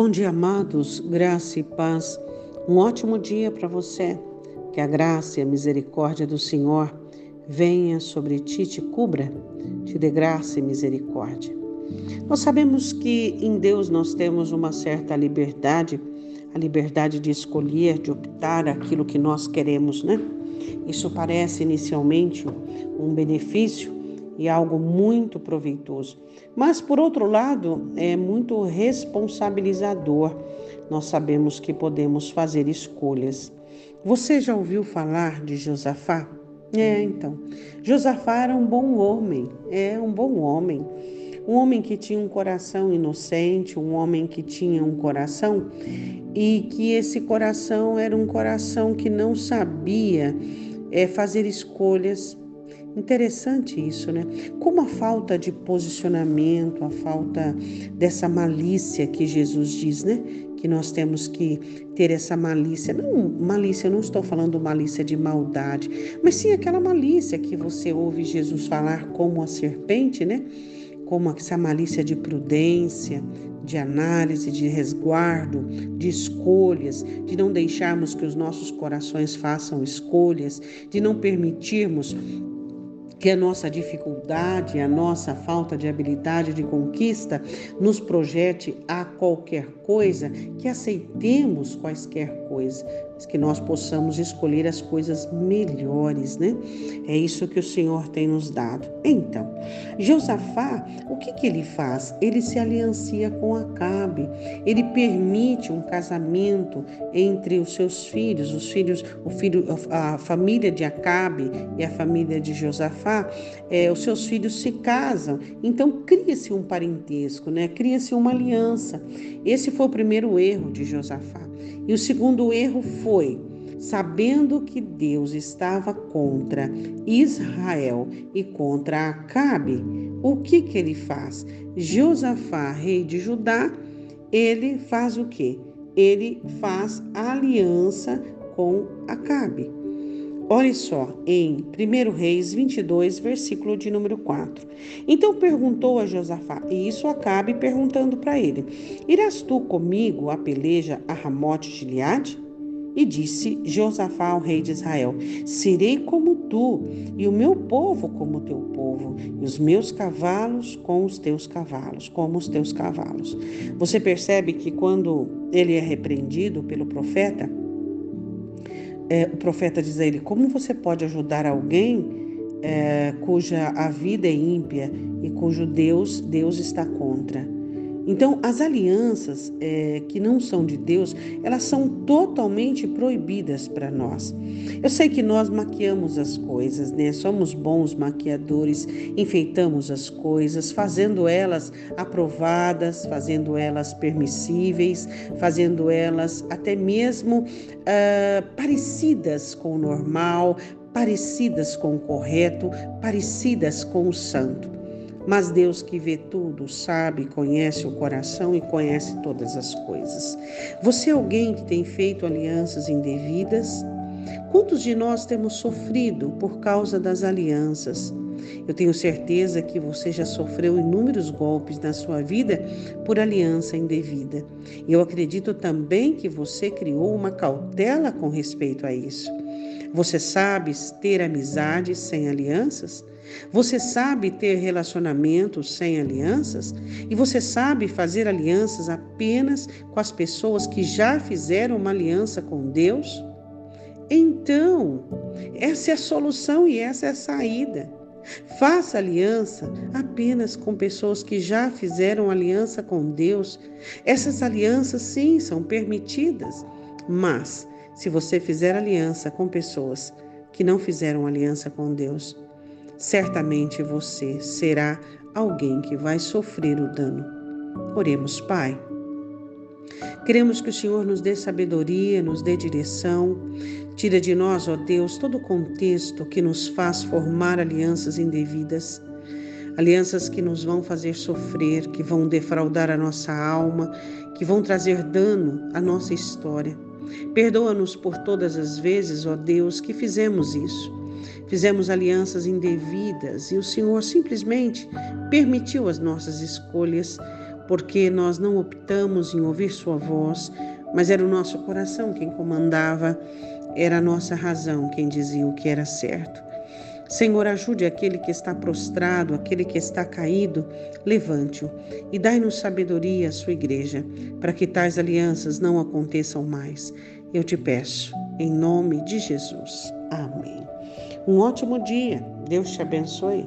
Bom dia, amados, graça e paz. Um ótimo dia para você. Que a graça e a misericórdia do Senhor venha sobre ti, te cubra, te dê graça e misericórdia. Nós sabemos que em Deus nós temos uma certa liberdade, a liberdade de escolher, de optar aquilo que nós queremos, né? Isso parece inicialmente um benefício, e algo muito proveitoso. Mas, por outro lado, é muito responsabilizador. Nós sabemos que podemos fazer escolhas. Você já ouviu falar de Josafá? É, então. Josafá era um bom homem, é um bom homem. Um homem que tinha um coração inocente, um homem que tinha um coração e que esse coração era um coração que não sabia é, fazer escolhas Interessante isso, né? Como a falta de posicionamento, a falta dessa malícia que Jesus diz, né? Que nós temos que ter essa malícia. Não, malícia, eu não estou falando malícia de maldade, mas sim aquela malícia que você ouve Jesus falar como a serpente, né? Como essa malícia de prudência, de análise, de resguardo, de escolhas, de não deixarmos que os nossos corações façam escolhas, de não permitirmos que a nossa dificuldade, a nossa falta de habilidade de conquista nos projete a qualquer coisa, que aceitemos quaisquer coisas, mas que nós possamos escolher as coisas melhores, né? É isso que o Senhor tem nos dado. Então, Josafá, o que, que ele faz? Ele se aliancia com Acabe, ele permite um casamento entre os seus filhos, os filhos, o filho, a família de Acabe e a família de Josafá, é, os seus filhos se casam. Então cria-se um parentesco, né? Cria-se uma aliança. Esse foi o primeiro erro de Josafá. E o segundo erro foi, sabendo que Deus estava contra Israel e contra Acabe, o que que ele faz? Josafá, rei de Judá, ele faz o quê? Ele faz aliança com Acabe. Olhe só, em 1 Reis 22, versículo de número 4. Então perguntou a Josafá, e isso acabe perguntando para ele: Irás tu comigo a peleja a Ramote de Gileade? E disse Josafá ao rei de Israel: Serei como tu, e o meu povo como teu povo, e os meus cavalos com os teus cavalos, como os teus cavalos. Você percebe que quando ele é repreendido pelo profeta, é, o profeta diz a ele: Como você pode ajudar alguém é, cuja a vida é ímpia e cujo Deus, Deus está contra? Então, as alianças é, que não são de Deus, elas são totalmente proibidas para nós. Eu sei que nós maquiamos as coisas, né? Somos bons maquiadores, enfeitamos as coisas, fazendo elas aprovadas, fazendo elas permissíveis, fazendo elas até mesmo uh, parecidas com o normal, parecidas com o correto, parecidas com o santo. Mas Deus que vê tudo, sabe, conhece o coração e conhece todas as coisas. Você é alguém que tem feito alianças indevidas? Quantos de nós temos sofrido por causa das alianças? Eu tenho certeza que você já sofreu inúmeros golpes na sua vida por aliança indevida. Eu acredito também que você criou uma cautela com respeito a isso. Você sabe ter amizade sem alianças? Você sabe ter relacionamentos sem alianças? E você sabe fazer alianças apenas com as pessoas que já fizeram uma aliança com Deus? Então, essa é a solução e essa é a saída. Faça aliança apenas com pessoas que já fizeram aliança com Deus. Essas alianças, sim, são permitidas, mas se você fizer aliança com pessoas que não fizeram aliança com Deus, certamente você será alguém que vai sofrer o dano. Oremos, Pai. Queremos que o Senhor nos dê sabedoria, nos dê direção, tira de nós, ó Deus, todo o contexto que nos faz formar alianças indevidas, alianças que nos vão fazer sofrer, que vão defraudar a nossa alma, que vão trazer dano à nossa história. Perdoa-nos por todas as vezes, ó Deus, que fizemos isso. Fizemos alianças indevidas e o Senhor simplesmente permitiu as nossas escolhas porque nós não optamos em ouvir Sua voz, mas era o nosso coração quem comandava, era a nossa razão quem dizia o que era certo. Senhor, ajude aquele que está prostrado, aquele que está caído, levante-o e dai-nos sabedoria à sua igreja, para que tais alianças não aconteçam mais. Eu te peço, em nome de Jesus. Amém. Um ótimo dia. Deus te abençoe.